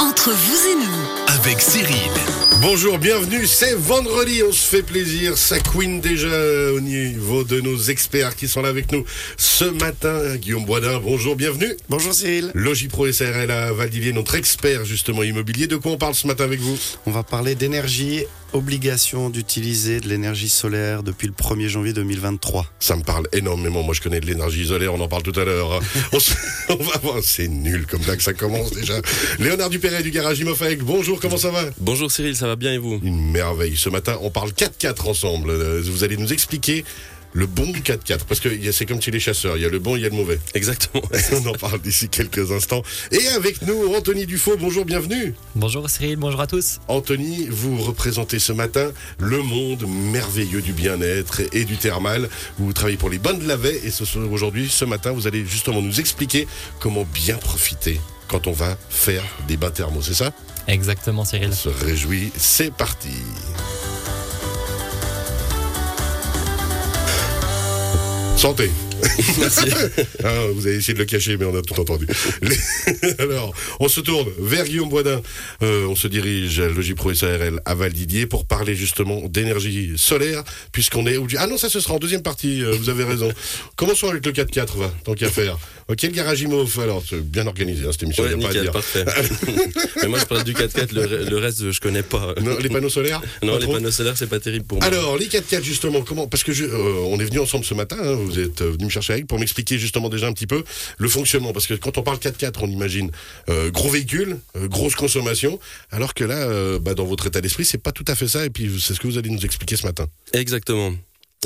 Entre vous et nous, avec Cyril. Bonjour, bienvenue, c'est vendredi, on se fait plaisir, ça queen déjà au niveau de nos experts qui sont là avec nous ce matin. Guillaume Boisdin, bonjour, bienvenue. Bonjour Cyril. Logipro SRL à Valdivier, notre expert justement immobilier. De quoi on parle ce matin avec vous? On va parler d'énergie, obligation d'utiliser de l'énergie solaire depuis le 1er janvier 2023. Ça me parle énormément, moi je connais de l'énergie solaire, on en parle tout à l'heure. on, se- on va voir, c'est nul comme ça que ça commence déjà. Léonard Dupéret du garage Imofec, bonjour, comment ça va? Bonjour Cyril, ça va bien et vous? Une merveille. Ce matin, on parle 4x4 ensemble. Euh, Vous allez nous expliquer le bon 4x4. Parce que c'est comme chez les chasseurs. Il y a le bon, il y a le mauvais. Exactement. On en parle d'ici quelques instants. Et avec nous, Anthony Dufaux. Bonjour, bienvenue. Bonjour Cyril, bonjour à tous. Anthony, vous représentez ce matin le monde merveilleux du bien-être et du thermal. Vous travaillez pour les bains de Lavet. Et ce soir, aujourd'hui, ce matin, vous allez justement nous expliquer comment bien profiter quand on va faire des bains thermaux. C'est ça? Exactement Cyril. On se réjouit. C'est parti. Solta aí. Merci. Ah, vous avez essayé de le cacher, mais on a tout entendu. Les- Alors, on se tourne vers Guillaume Boisdin. Euh, on se dirige à Logipro SARL à Valdidier pour parler justement d'énergie solaire, puisqu'on est. Ah non, ça ce sera en deuxième partie, euh, vous avez raison. Commençons avec le 4x4, va, tant qu'à faire. Ok, le garage Imov, alors, c'est bien organisé, hein, cette émission, il Ouais, n'y a pas à dire. parfait. Mais moi je parle du 4x4, le, re- le reste je connais pas. Non, les panneaux solaires Non, les trop panneaux solaires c'est pas terrible pour moi. Alors, les 4x4, justement, comment Parce que je, euh, on est venu ensemble ce matin, hein, vous êtes euh, venu me chercher avec pour m'expliquer justement déjà un petit peu le fonctionnement. Parce que quand on parle 4x4, on imagine euh, gros véhicule, euh, grosse consommation, alors que là, euh, bah, dans votre état d'esprit, c'est pas tout à fait ça, et puis c'est ce que vous allez nous expliquer ce matin. Exactement.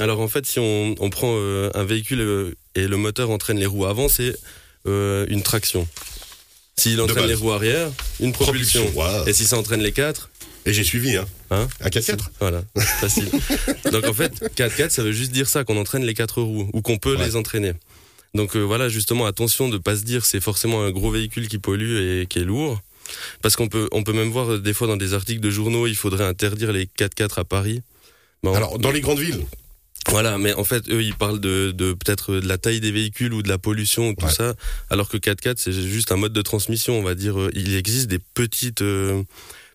Alors en fait si on, on prend un véhicule et le moteur entraîne les roues avant, c'est une traction. S'il entraîne les roues arrière, une propulsion. Et si ça entraîne les quatre, Et j'ai suivi, hein. hein Un 4x4 Voilà, facile. Donc en fait, 4x4, ça veut juste dire ça, qu'on entraîne les quatre roues, ou qu'on peut Ouais. les entraîner. Donc euh, voilà, justement, attention de pas se dire c'est forcément un gros véhicule qui pollue et qui est lourd. Parce qu'on peut, on peut même voir euh, des fois dans des articles de journaux, il faudrait interdire les 4x4 à Paris. On- Alors, dans les grandes villes, voilà, mais en fait, eux, ils parlent de, de peut-être de la taille des véhicules ou de la pollution ou tout Ouais. ça, alors que 4x4, c'est juste un mode de transmission, on va dire. Euh, Il existe des petites, euh,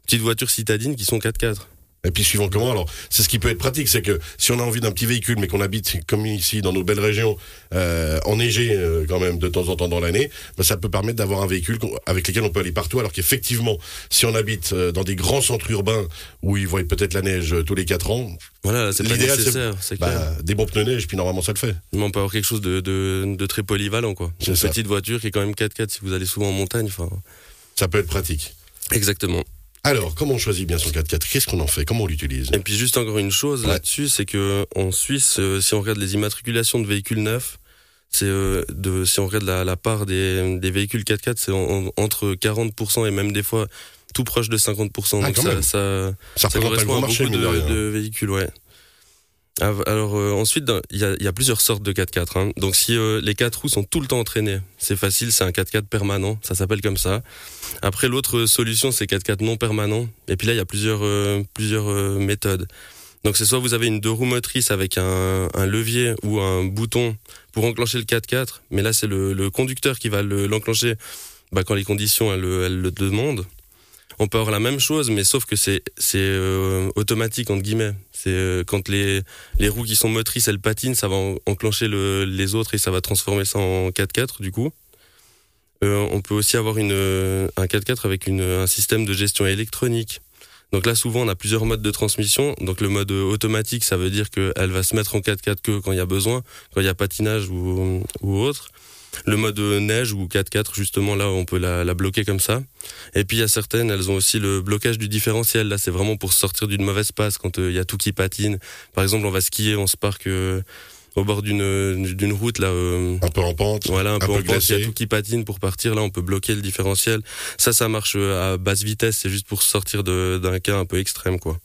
petites voitures citadines qui sont 4x4. Et puis suivant comment, alors c'est ce qui peut être pratique, c'est que si on a envie d'un petit véhicule, mais qu'on habite comme ici dans nos belles régions, euh, enneigées euh, quand même de temps en temps dans l'année, bah, ça peut permettre d'avoir un véhicule avec lequel on peut aller partout. Alors qu'effectivement, si on habite euh, dans des grands centres urbains où ils voient peut-être la neige tous les 4 ans, Voilà, là, c'est pas L'idéal, c'est- nécessaire, c'est clair. bah, des bons pneus neige, puis normalement ça le fait. Mais on peut avoir quelque chose de, de, de très polyvalent, quoi. C'est Une ça. petite voiture qui est quand même 4x4 si vous allez souvent en montagne. Ça peut être pratique. exactement. Alors, comment on choisit bien son 4x4 Qu'est-ce qu'on en fait? Comment on l'utilise? Et puis juste encore une chose Ouais. là-dessus, c'est que en Suisse, euh, si on regarde les immatriculations de véhicules neufs, c'est euh, de si on regarde la, la part des, des véhicules 4x4, c'est en- en- entre 40% et même des fois tout proche de 50%. Ah, Donc ça, ça, Ça correspond à marché, beaucoup de, de véhicules, ouais. Alors euh, ensuite, il y y a plusieurs sortes de 4x4. hein. Donc si euh, les quatre roues sont tout le temps entraînées, c'est facile, c'est un 4x4 permanent, ça s'appelle comme ça. Après l'autre solution, c'est 4x4 non permanent. Et puis là, il y a plusieurs euh, plusieurs euh, méthodes. Donc c'est soit vous avez une deux roues motrices avec un, un levier ou un bouton pour enclencher le 4x4, mais là c'est le, le conducteur qui va le- l'enclencher bah, quand les conditions elles, le- elles le demandent. On peut avoir la même chose, mais sauf que c'est euh, automatique entre guillemets. C'est euh, quand les les roues qui sont motrices elles patinent, ça va en- enclencher le, les autres et ça va transformer ça en 4x4 du coup. Euh, on peut aussi avoir une euh, un 4x4 avec un système de gestion électronique. Donc là, souvent, on a plusieurs modes de transmission. Donc le mode automatique, ça veut dire qu'elle va se mettre en 4x4 que quand il y a besoin, quand il y a patinage ou, ou autre. Le mode neige ou 4x4, justement, là, on peut la, la bloquer comme ça. Et puis il y a certaines, elles ont aussi le blocage du différentiel. Là, c'est vraiment pour sortir d'une mauvaise passe quand euh, il y a tout qui patine. Par exemple, on va skier, on se parque euh, au bord d'une d'une route là. euh, Un peu en pente. voilà, un, peu, peu en pente, il y a tout qui patine pour partir. Là, on peut bloquer le différentiel. Ça, ça marche euh, à basse vitesse. C'est juste pour sortir d'un cas un peu extrême, quoi.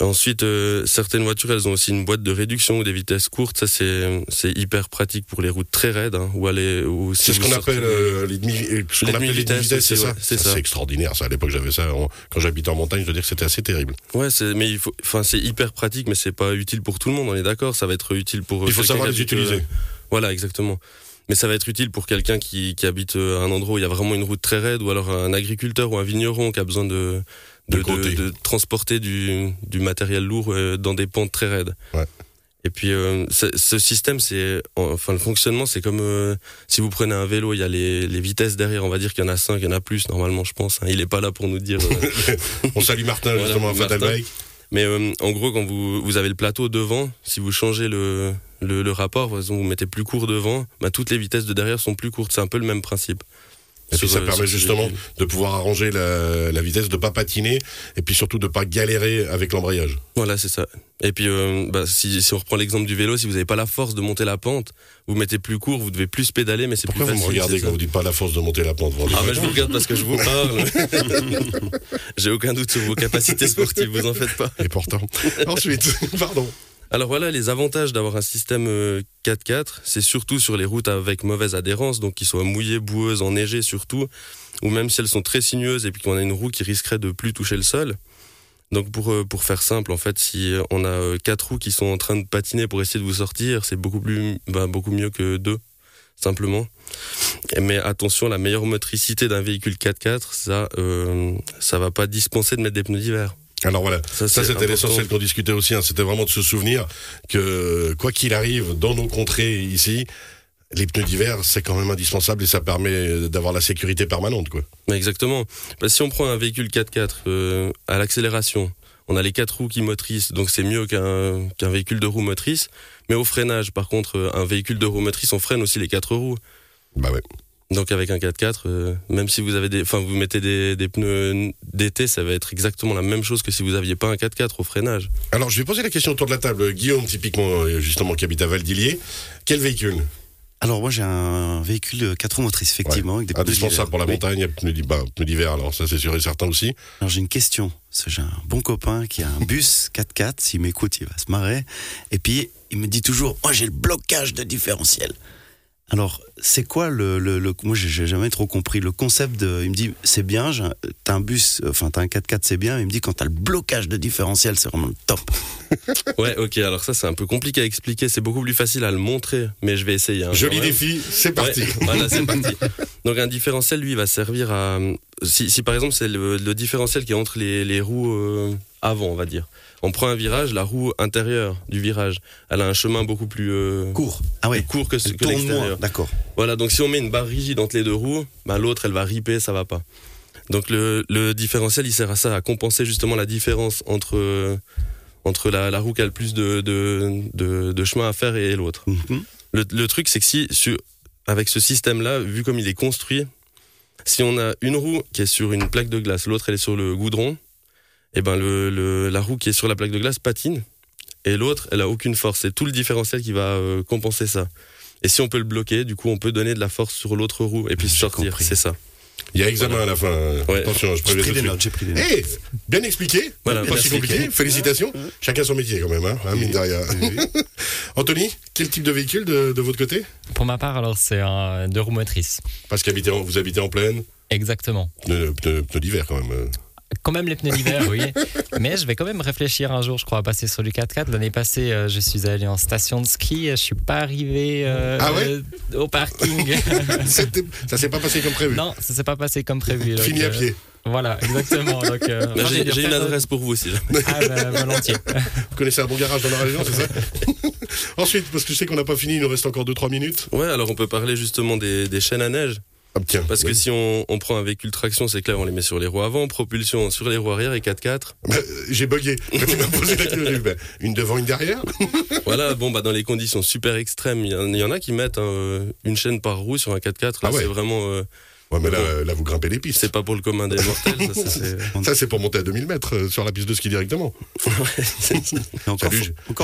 Ensuite, euh, certaines voitures, elles ont aussi une boîte de réduction ou des vitesses courtes. Ça, c'est c'est hyper pratique pour les routes très raides. Hein, aller, si C'est ce qu'on sortez- appelle euh, les demi, euh, appelle les demi-vitesses c'est ça. c'est ça. C'est extraordinaire, ça. À l'époque, j'avais ça. Quand j'habitais en montagne, je dois dire que c'était assez terrible. Ouais, c'est mais il faut enfin c'est hyper pratique mais c'est pas utile pour tout le monde, on est d'accord, ça va être utile pour Il faut savoir les utiliser. Voilà, exactement. Mais ça va être utile pour quelqu'un qui, qui habite euh, à un endroit où il y a vraiment une route très raide, ou alors un agriculteur ou un vigneron qui a besoin de, de, De côté. de- de transporter du, du matériel lourd euh, dans des pentes très raides. Ouais. Et puis euh, ce, système, c'est enfin le fonctionnement, c'est comme euh, si vous prenez un vélo, il y a les, les vitesses derrière. On va dire qu'il y en a 5, il y en a plus normalement, je pense. hein. Il est pas là pour nous dire. euh, On salue Martin, Voilà, justement, à Fatal. Bike. Mais en gros, quand vous, vous avez le plateau devant, si vous changez le, le, le rapport, par exemple, vous mettez plus court devant, bah, toutes les vitesses de derrière sont plus courtes. C'est un peu le même principe. Et puis ça euh, permet justement de pouvoir arranger la, la vitesse, de pas patiner, et puis surtout de pas galérer avec l'embrayage. Voilà, c'est ça. Et puis, euh, bah, si, si on reprend l'exemple du vélo, si vous n'avez pas la force de monter la pente, vous mettez plus court, vous devez plus pédaler, mais c'est plus Pourquoi vous facile. me regardez quand vous dites pas la force de monter la pente Ah, mais je vous regarde parce que je vous parle. J'ai aucun doute sur vos capacités sportives, vous en faites pas. Et pourtant. Ensuite, pardon. Alors voilà, les avantages d'avoir un système euh, 4x4, c'est surtout sur les routes avec mauvaise adhérence, donc qui soient mouillées, boueuses, enneigées surtout, ou même si elles sont très sinueuses et puis qu'on a une roue qui risquerait de plus toucher le sol. Donc pour, euh, pour faire simple, en fait, si on a euh, quatre roues qui sont en train de patiner pour essayer de vous sortir, c'est beaucoup, plus, bah, beaucoup mieux que deux, simplement. Mais attention, la meilleure motricité d'un véhicule 4x4, ça, euh, ça va pas dispenser de mettre des pneus d'hiver. Alors voilà, Ça, c'était l'essentiel qu'on discutait aussi, hein. c'était vraiment de se souvenir que quoi qu'il arrive dans nos contrées ici, les pneus d'hiver c'est quand même indispensable et ça permet d'avoir la sécurité permanente quoi. Exactement. Bah, si on prend un véhicule 4x4 euh, à l'accélération, on a les quatre roues qui motrices, donc c'est mieux qu'un qu'un véhicule de roues motrices. Mais au freinage, par contre, euh, un véhicule de roues motrices, on freine aussi les quatre roues. Bah ouais. Donc avec un 4x4, euh, même si vous avez des, enfin vous mettez des, des pneus d'été, ça va être exactement la même chose que si vous aviez pas un 4x4 au freinage. Alors je vais poser la question autour de la table. Guillaume typiquement euh, justement qui habite à Valdilier, quel véhicule? Alors moi j'ai un véhicule 4 roues motrices, effectivement, avec des pneus Indispensable d'hiver. pour la Oui. montagne, et pneus d'hi- bah, pneus d'hiver alors ça c'est sûr et certain aussi. Alors j'ai une question. J'ai un bon copain qui a un bus 4x4. S'il m'écoute, il va se marrer. Et puis il me dit toujours, moi j'ai le blocage de différentiel. Alors c'est quoi le, le, le- moi j'ai- jamais trop compris le concept de. Il me dit c'est bien, j'ai un- t'as un bus, enfin t'as un 4x4 c'est bien. Il me dit quand t'as le blocage de différentiel c'est vraiment le top. Ouais, ok. Alors ça c'est un peu compliqué à expliquer. C'est beaucoup plus facile à le montrer, mais je vais essayer. hein, Joli défi, c'est parti. Ouais, voilà, c'est parti. Donc un différentiel, lui, va servir à... Si, si par exemple c'est le, le différentiel qui est entre les, les roues euh, avant, on va dire. On prend un virage, la roue intérieure du virage, elle a un chemin beaucoup plus euh, Court. Ah ouais. plus court que, l'extérieur. D'accord. Voilà, donc si on met une barre rigide entre les deux roues, bah, l'autre, elle va riper, ça va pas. Donc le, le différentiel, il sert à ça, à compenser justement la différence entre, euh, entre la, la roue qui a le plus de, de, de, de chemin à faire et l'autre. Mhm. Le, le truc, c'est que si, sur, avec ce système-là, vu comme il est construit, si on a une roue qui est sur une plaque de glace, l'autre elle est sur le goudron, et ben le, le- la roue qui est sur la plaque de glace patine, et l'autre elle a aucune force. C'est tout le différentiel qui va euh, compenser ça. Et si on peut le bloquer, du coup on peut donner de la force sur l'autre roue et puis J'ai sortir. compris. C'est ça. Il y a examen à la fin. Ouais. Attention, je J'ai préviens pris des suite. notes. J'ai pris des notes. Eh, bien expliqué, Voilà, pas si compliqué, félicitations. Chacun son métier quand même, hein, hein, mine. Anthony, quel type de véhicule de, de votre côté? Pour ma part, alors, c'est un deux roues motrices. Parce que vous habitez en plaine, Exactement. pneus, d'hiver quand même. Euh. Quand même les pneus d'hiver, oui. Mais je vais quand même réfléchir un jour, je crois, à passer sur du 4x4. L'année passée, euh, je suis allé en station de ski. Je suis pas arrivé euh, Ah ouais euh, au parking. Ça s'est pas passé comme prévu. non, ça s'est pas passé comme prévu. donc, Fini à euh, pied. Voilà, exactement. Donc, euh, Bah, j'ai une adresse pour vous aussi. jamais. Ah, bah, volontiers. Vous connaissez un bon garage dans la région, c'est ça Ensuite, parce que je sais qu'on n'a pas fini, il nous reste encore 2-3 minutes. Ouais, alors on peut parler justement des, des chaînes à neige. Ah, tiens. Parce que si on, on prend un véhicule traction, c'est clair, on les met sur les roues avant, propulsion sur les roues arrière et 4x4. Bah, J'ai bugué. Quand tu m'as posé la question, j'ai dit, bah, une devant, une derrière. Voilà, bon, bah, dans les conditions super extrêmes, il y, en- il y en a qui mettent hein, une chaîne par roue sur un 4x4. Là, Ah ouais. c'est vraiment, euh, Ouais, mais là, Bon. là, vous grimpez les pistes. c'est pas pour le commun des mortels. ça, ça, c'est- Ça, c'est pour monter à 2000 mètres euh, sur la piste de ski directement. Et encore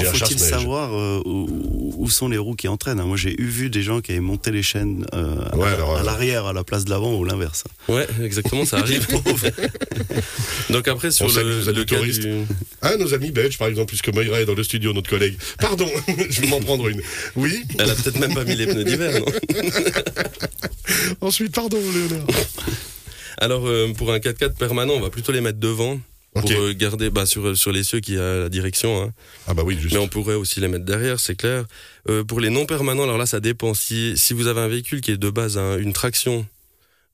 faut-il savoir euh, où, où sont les roues qui entraînent. hein. Moi, j'ai eu vu des gens qui avaient monté les chaînes euh, à, Ouais, la- alors, à euh, l'arrière à la place de l'avant ou l'inverse. Ouais, exactement, ça arrive. Donc après, sur On le, le cas touristes. du... Ah, nos amis belges, par exemple, puisque Moira est dans le studio, notre collègue. Pardon, je vais m'en prendre une. Oui, Elle a peut-être même pas mis les pneus d'hiver, non? ensuite, pardon, Léonard. Alors, euh, pour un 4x4 permanent, on va plutôt les mettre devant. Pour euh, garder bah, sur sur l'essieu qui a la direction. Hein. Ah bah oui, juste. Mais on pourrait aussi les mettre derrière, c'est clair. Euh, pour les non permanents, alors là, ça dépend. Si si vous avez un véhicule qui est de base un- une traction.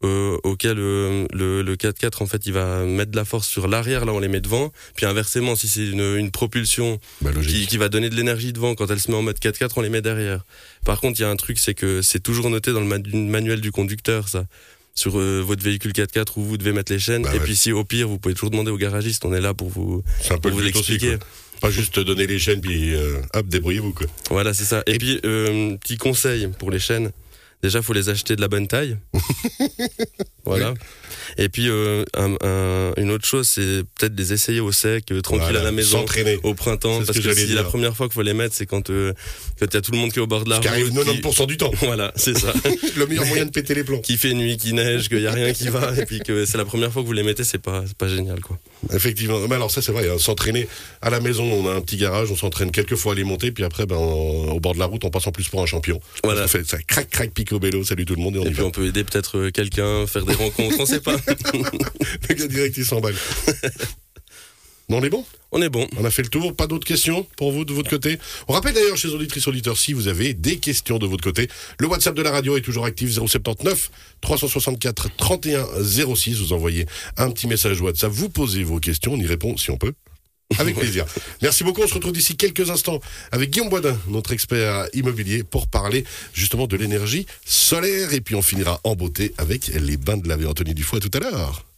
Euh, auquel euh, le, le 4x4 en fait il va mettre de la force sur l'arrière là on les met devant puis inversement si c'est une, une propulsion Bah, qui, va donner de l'énergie devant quand elle se met en mode 4x4 on les met derrière par contre il y a un truc c'est que c'est toujours noté dans le ma- manuel du conducteur ça sur euh, votre véhicule 4x4 où vous devez mettre les chaînes Bah et ouais. puis si au pire vous pouvez toujours demander au garagiste on est là pour vous un peu pour vous quoi. Pas juste donner les chaînes puis hop, débrouillez-vous quoi. Voilà, c'est ça. Et, puis, petit conseil pour les chaînes. Déjà, faut les acheter de la bonne taille. voilà. Et puis, euh, un- un- une autre chose, c'est peut-être les essayer au sec, euh, tranquille Voilà, à la maison, S'entraîner. au printemps. Parce que si la première fois qu'il faut les mettre, c'est quand euh, quand il y a tout le monde qui est au bord de la Ce qui arrive route. qui- 90% du temps. Voilà, c'est ça. Le meilleur moyen de péter les plombs. qui fait nuit, qui neige, qu'il y a rien qui va, et puis que c'est la première fois que vous les mettez, c'est pas, c'est pas génial, quoi. Effectivement. Mais alors ça c'est vrai, hein, s'entraîner à la maison, on a un petit garage, on s'entraîne quelques fois à les monter, puis après ben, on- au bord de la route, on passe en plus pour un champion. Voilà. On fait ça crac salut tout le monde et on Et puis on peut aider peut-être euh, quelqu'un, faire des rencontres, on sait pas. Le gars direct il s'emballe. Non, on est bon? On est bon. On a fait le tour, pas d'autres questions pour vous de votre côté? On rappelle d'ailleurs chez les auditrices auditeurs, si vous avez des questions de votre côté, le WhatsApp de la radio est toujours actif 079 364 31 06. Vous envoyez un petit message WhatsApp, vous posez vos questions, on y répond si on peut. Avec plaisir. Merci beaucoup. On se retrouve d'ici quelques instants avec Guillaume Boisdin, notre expert immobilier, pour parler justement de l'énergie solaire. Et puis on finira en beauté avec les bains de la vie. Anthony Dufoy tout à l'heure.